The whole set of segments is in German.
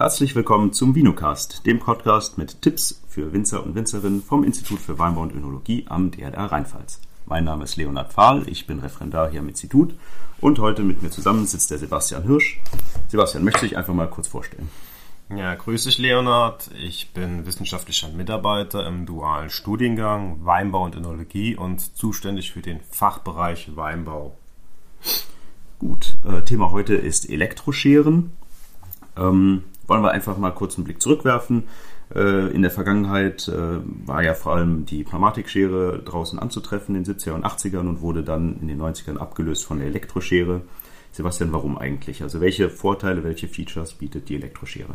Herzlich willkommen zum Vinocast, dem Podcast mit Tipps für Winzer und Winzerinnen vom Institut für Weinbau und Önologie am DRR Rheinpfalz. Mein Name ist Leonhard Pfahl, ich bin Referendar hier am Institut und heute mit mir zusammen sitzt der Sebastian Hirsch. Sebastian, möchte ich einfach mal kurz vorstellen? Ja, grüß dich, Leonhard. Ich bin wissenschaftlicher Mitarbeiter im dualen Studiengang Weinbau und Önologie und zuständig für den Fachbereich Weinbau. Gut, äh, Thema heute ist Elektroscheren. Ähm, wollen wir einfach mal kurz einen Blick zurückwerfen. Äh, in der Vergangenheit äh, war ja vor allem die Pneumatikschere draußen anzutreffen in den 70er und 80ern und wurde dann in den 90ern abgelöst von der Elektroschere. Sebastian, warum eigentlich? Also welche Vorteile, welche Features bietet die Elektroschere?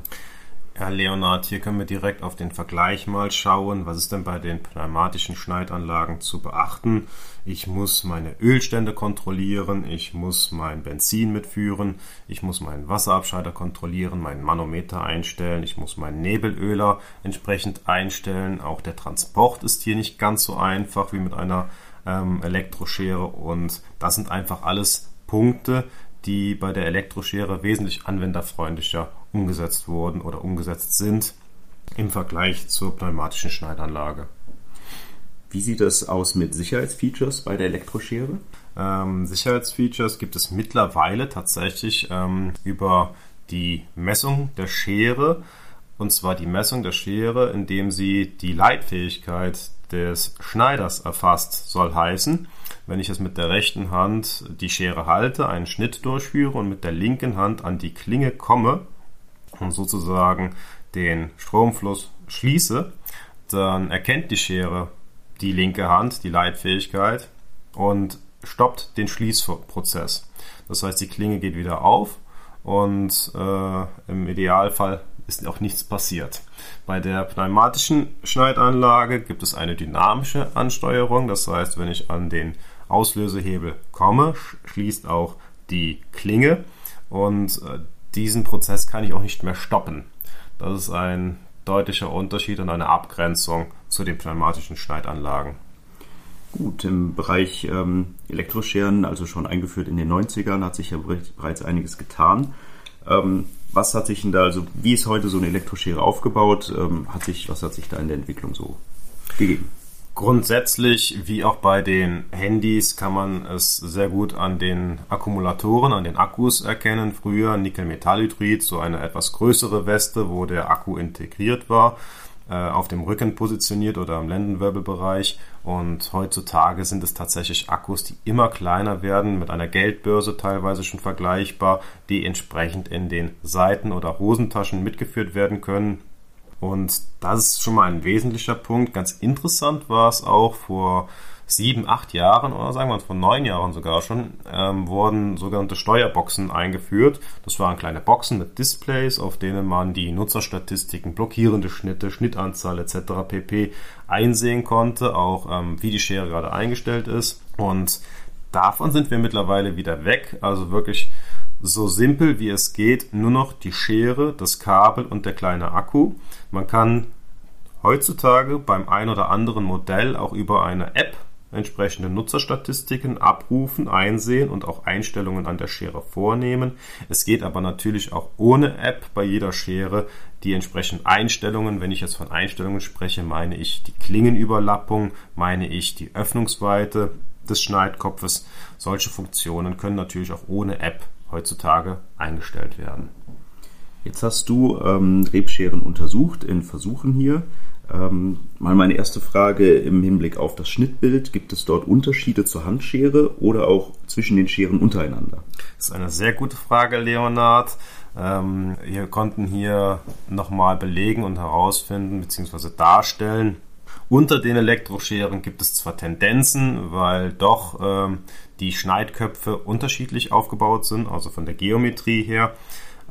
Ja, Leonard, hier können wir direkt auf den Vergleich mal schauen. Was ist denn bei den pneumatischen Schneidanlagen zu beachten? Ich muss meine Ölstände kontrollieren, ich muss mein Benzin mitführen, ich muss meinen Wasserabscheider kontrollieren, meinen Manometer einstellen, ich muss meinen Nebelöler entsprechend einstellen. Auch der Transport ist hier nicht ganz so einfach wie mit einer ähm, Elektroschere und das sind einfach alles Punkte, die bei der Elektroschere wesentlich anwenderfreundlicher umgesetzt wurden oder umgesetzt sind im Vergleich zur pneumatischen Schneidanlage. Wie sieht es aus mit Sicherheitsfeatures bei der Elektroschere? Ähm, Sicherheitsfeatures gibt es mittlerweile tatsächlich ähm, über die Messung der Schere. Und zwar die Messung der Schere, indem sie die Leitfähigkeit des Schneiders erfasst, soll heißen, wenn ich es mit der rechten Hand die Schere halte, einen Schnitt durchführe und mit der linken Hand an die Klinge komme und sozusagen den Stromfluss schließe, dann erkennt die Schere die linke Hand, die Leitfähigkeit und stoppt den Schließprozess. Das heißt, die Klinge geht wieder auf und äh, im Idealfall ist auch nichts passiert. Bei der pneumatischen Schneidanlage gibt es eine dynamische Ansteuerung. Das heißt, wenn ich an den Auslösehebel komme, schließt auch die Klinge und äh, diesen Prozess kann ich auch nicht mehr stoppen. Das ist ein deutlicher Unterschied und eine Abgrenzung zu den pneumatischen Schneidanlagen. Gut, im Bereich ähm, Elektroscheren, also schon eingeführt in den 90ern, hat sich ja bereits einiges getan. Ähm, was hat sich denn da, also wie ist heute so eine Elektroschere aufgebaut? Ähm, hat sich, was hat sich da in der Entwicklung so gegeben? Grundsätzlich, wie auch bei den Handys, kann man es sehr gut an den Akkumulatoren, an den Akkus erkennen. Früher Nickel-Metallhydrid, so eine etwas größere Weste, wo der Akku integriert war, äh, auf dem Rücken positioniert oder im Lendenwirbelbereich. Und heutzutage sind es tatsächlich Akkus, die immer kleiner werden, mit einer Geldbörse teilweise schon vergleichbar, die entsprechend in den Seiten- oder Hosentaschen mitgeführt werden können und das ist schon mal ein wesentlicher Punkt. Ganz interessant war es auch vor sieben, acht Jahren oder sagen wir vor neun Jahren sogar schon, ähm, wurden sogenannte Steuerboxen eingeführt. Das waren kleine Boxen mit Displays, auf denen man die Nutzerstatistiken, blockierende Schnitte, Schnittanzahl etc. pp. einsehen konnte, auch ähm, wie die Schere gerade eingestellt ist. Und davon sind wir mittlerweile wieder weg. Also wirklich so simpel wie es geht, nur noch die Schere, das Kabel und der kleine Akku. Man kann heutzutage beim ein oder anderen Modell auch über eine App entsprechende Nutzerstatistiken abrufen, einsehen und auch Einstellungen an der Schere vornehmen. Es geht aber natürlich auch ohne App bei jeder Schere die entsprechenden Einstellungen. Wenn ich jetzt von Einstellungen spreche, meine ich die Klingenüberlappung, meine ich die Öffnungsweite des Schneidkopfes. Solche Funktionen können natürlich auch ohne App heutzutage eingestellt werden. Jetzt hast du ähm, Rebscheren untersucht in Versuchen hier. Ähm, mal meine erste Frage im Hinblick auf das Schnittbild. Gibt es dort Unterschiede zur Handschere oder auch zwischen den Scheren untereinander? Das ist eine sehr gute Frage, Leonard. Ähm, wir konnten hier nochmal belegen und herausfinden bzw. darstellen, unter den Elektroscheren gibt es zwar Tendenzen, weil doch ähm, die Schneidköpfe unterschiedlich aufgebaut sind, also von der Geometrie her.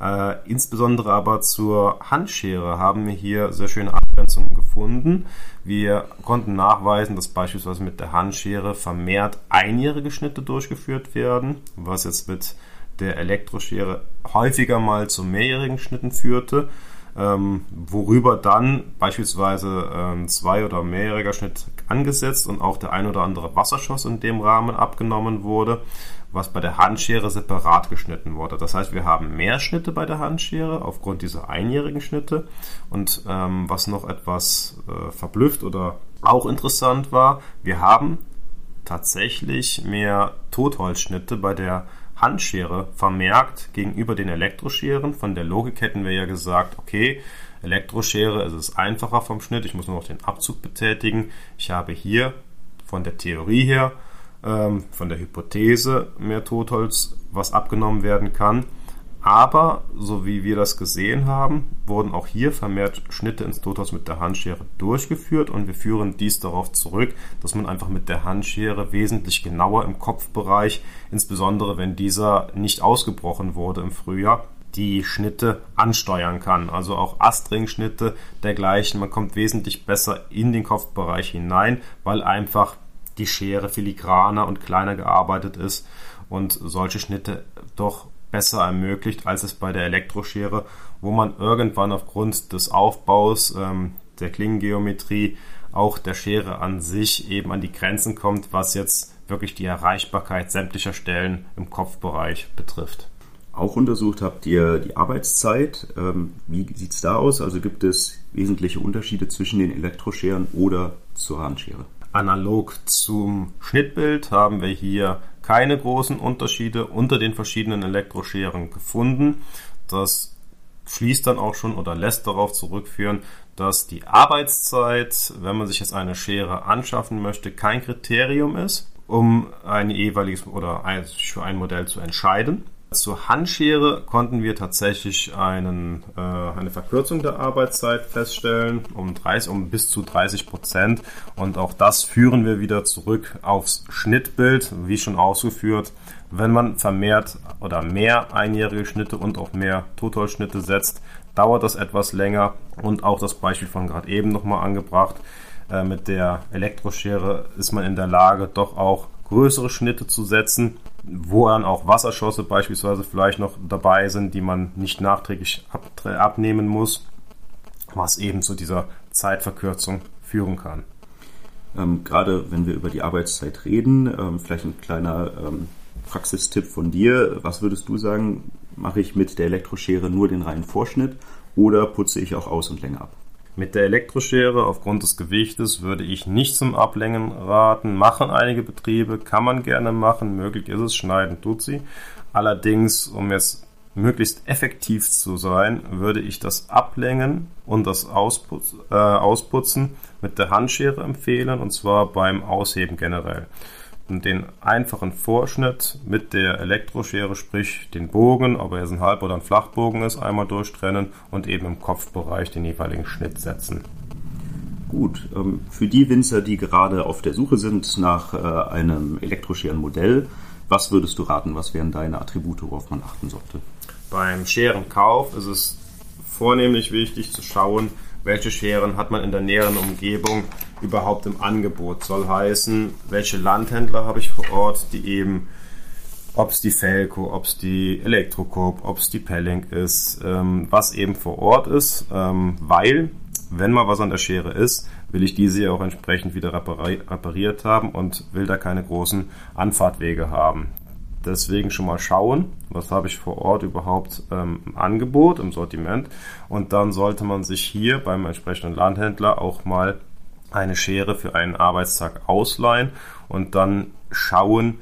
Äh, insbesondere aber zur Handschere haben wir hier sehr schöne Abgrenzungen gefunden. Wir konnten nachweisen, dass beispielsweise mit der Handschere vermehrt einjährige Schnitte durchgeführt werden, was jetzt mit der Elektroschere häufiger mal zu mehrjährigen Schnitten führte ähm, worüber dann beispielsweise ähm, zwei- oder mehrjähriger Schnitt angesetzt und auch der ein oder andere Wasserschuss in dem Rahmen abgenommen wurde, was bei der Handschere separat geschnitten wurde. Das heißt, wir haben mehr Schnitte bei der Handschere aufgrund dieser einjährigen Schnitte. Und ähm, was noch etwas äh, verblüfft oder auch interessant war, wir haben tatsächlich mehr Totholzschnitte bei der Handschere vermerkt gegenüber den Elektroscheren. Von der Logik hätten wir ja gesagt, okay, Elektroschere es ist einfacher vom Schnitt, ich muss nur noch den Abzug betätigen. Ich habe hier von der Theorie her, ähm, von der Hypothese mehr Totholz, was abgenommen werden kann. Aber, so wie wir das gesehen haben, wurden auch hier vermehrt Schnitte ins Totholz mit der Handschere durchgeführt und wir führen dies darauf zurück, dass man einfach mit der Handschere wesentlich genauer im Kopfbereich, insbesondere wenn dieser nicht ausgebrochen wurde im Frühjahr, die Schnitte ansteuern kann. Also auch Astring-Schnitte dergleichen. Man kommt wesentlich besser in den Kopfbereich hinein, weil einfach die Schere filigraner und kleiner gearbeitet ist und solche Schnitte doch besser ermöglicht, als es bei der Elektroschere, wo man irgendwann aufgrund des Aufbaus, ähm, der Klingengeometrie, auch der Schere an sich eben an die Grenzen kommt, was jetzt wirklich die Erreichbarkeit sämtlicher Stellen im Kopfbereich betrifft. Auch untersucht habt ihr die Arbeitszeit. Ähm, wie sieht es da aus? Also gibt es wesentliche Unterschiede zwischen den Elektroscheren oder zur Handschere? Analog zum Schnittbild haben wir hier keine großen Unterschiede unter den verschiedenen Elektroscheren gefunden. Das schließt dann auch schon oder lässt darauf zurückführen, dass die Arbeitszeit, wenn man sich jetzt eine Schere anschaffen möchte, kein Kriterium ist, um ein jeweiliges oder für ein Modell zu entscheiden. Zur Handschere konnten wir tatsächlich einen, äh, eine Verkürzung der Arbeitszeit feststellen, um, 30, um bis zu 30 Prozent. Und auch das führen wir wieder zurück aufs Schnittbild, wie schon ausgeführt. Wenn man vermehrt oder mehr einjährige Schnitte und auch mehr Totholzschnitte setzt, dauert das etwas länger. Und auch das Beispiel von gerade eben nochmal angebracht. Äh, mit der Elektroschere ist man in der Lage, doch auch größere Schnitte zu setzen wo dann auch Wasserschosse beispielsweise vielleicht noch dabei sind, die man nicht nachträglich ab, abnehmen muss, was eben zu dieser Zeitverkürzung führen kann. Ähm, gerade wenn wir über die Arbeitszeit reden, ähm, vielleicht ein kleiner ähm, Praxistipp von dir. Was würdest du sagen, mache ich mit der Elektroschere nur den reinen Vorschnitt oder putze ich auch aus und länger ab? Mit der Elektroschere aufgrund des Gewichtes würde ich nicht zum Ablängen raten. Machen einige Betriebe, kann man gerne machen. Möglich ist es, schneiden tut sie. Allerdings, um jetzt möglichst effektiv zu sein, würde ich das Ablängen und das Ausputz, äh, Ausputzen mit der Handschere empfehlen und zwar beim Ausheben generell den einfachen Vorschnitt mit der Elektroschere, sprich den Bogen, ob er jetzt ein Halb- oder ein Flachbogen ist, einmal durchtrennen und eben im Kopfbereich den jeweiligen Schnitt setzen. Gut, ähm, für die Winzer, die gerade auf der Suche sind nach äh, einem Elektroscherenmodell, was würdest du raten? Was wären deine Attribute, worauf man achten sollte? Beim Scherenkauf ist es vornehmlich wichtig zu schauen, welche Scheren hat man in der näheren Umgebung überhaupt im Angebot. Soll heißen, welche Landhändler habe ich vor Ort, die eben, ob es die Felco, ob es die Elektrocoop, ob es die Pelling ist, ähm, was eben vor Ort ist, ähm, weil, wenn mal was an der Schere ist, will ich diese ja auch entsprechend wieder repariert haben und will da keine großen Anfahrtwege haben. Deswegen schon mal schauen, was habe ich vor Ort überhaupt ähm, im Angebot, im Sortiment. Und dann sollte man sich hier beim entsprechenden Landhändler auch mal eine Schere für einen Arbeitstag ausleihen und dann schauen,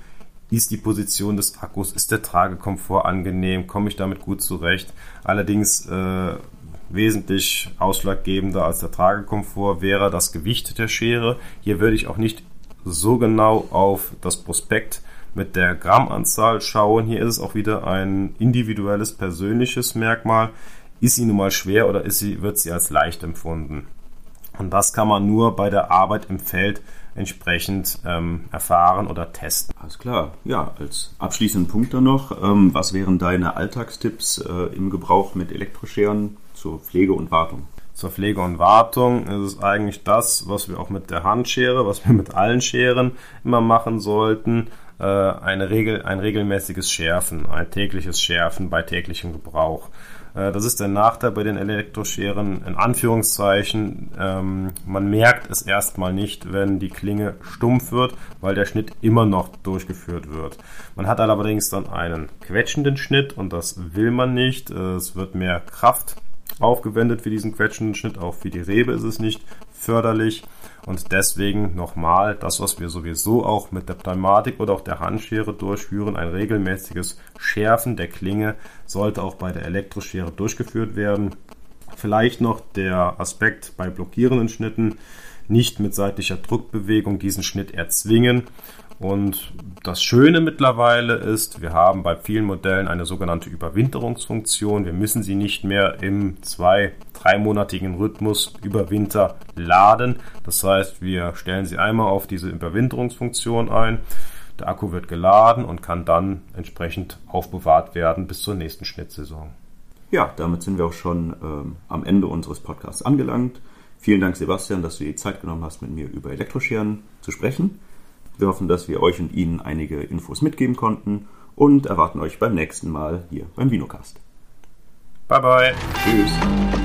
ist die Position des Akkus, ist der Tragekomfort angenehm, komme ich damit gut zurecht. Allerdings äh, wesentlich ausschlaggebender als der Tragekomfort wäre das Gewicht der Schere. Hier würde ich auch nicht so genau auf das Prospekt mit der Grammanzahl schauen. Hier ist es auch wieder ein individuelles, persönliches Merkmal. Ist sie nun mal schwer oder ist sie, wird sie als leicht empfunden? Und das kann man nur bei der Arbeit im Feld entsprechend ähm, erfahren oder testen. Alles klar. Ja, als abschließenden Punkt dann noch, ähm, was wären deine Alltagstipps äh, im Gebrauch mit Elektroscheren zur Pflege und Wartung? Zur Pflege und Wartung ist es eigentlich das, was wir auch mit der Handschere, was wir mit allen Scheren immer machen sollten. Äh, eine Regel, ein regelmäßiges Schärfen, ein tägliches Schärfen bei täglichem Gebrauch. Äh, das ist der Nachteil bei den Elektroscheren, in Anführungszeichen. Ähm, man merkt es erstmal nicht, wenn die Klinge stumpf wird, weil der Schnitt immer noch durchgeführt wird. Man hat allerdings dann einen quetschenden Schnitt und das will man nicht. Äh, es wird mehr Kraft aufgewendet für diesen quetschenden Schnitt, auch für die Rebe ist es nicht förderlich. Und deswegen nochmal das, was wir sowieso auch mit der Pneumatik oder auch der Handschere durchführen, ein regelmäßiges Schärfen der Klinge sollte auch bei der Elektroschere durchgeführt werden. Vielleicht noch der Aspekt bei blockierenden Schnitten, nicht mit seitlicher Druckbewegung diesen Schnitt erzwingen und das Schöne mittlerweile ist, wir haben bei vielen Modellen eine sogenannte Überwinterungsfunktion. Wir müssen sie nicht mehr im zwei-, dreimonatigen Rhythmus über Winter laden. Das heißt, wir stellen sie einmal auf diese Überwinterungsfunktion ein. Der Akku wird geladen und kann dann entsprechend aufbewahrt werden bis zur nächsten Schnittsaison. Ja, damit sind wir auch schon ähm, am Ende unseres Podcasts angelangt. Vielen Dank, Sebastian, dass du die Zeit genommen hast, mit mir über Elektroscheren zu sprechen. Wir hoffen, dass wir euch und Ihnen einige Infos mitgeben konnten und erwarten euch beim nächsten Mal hier beim Vinocast. Bye bye. Tschüss.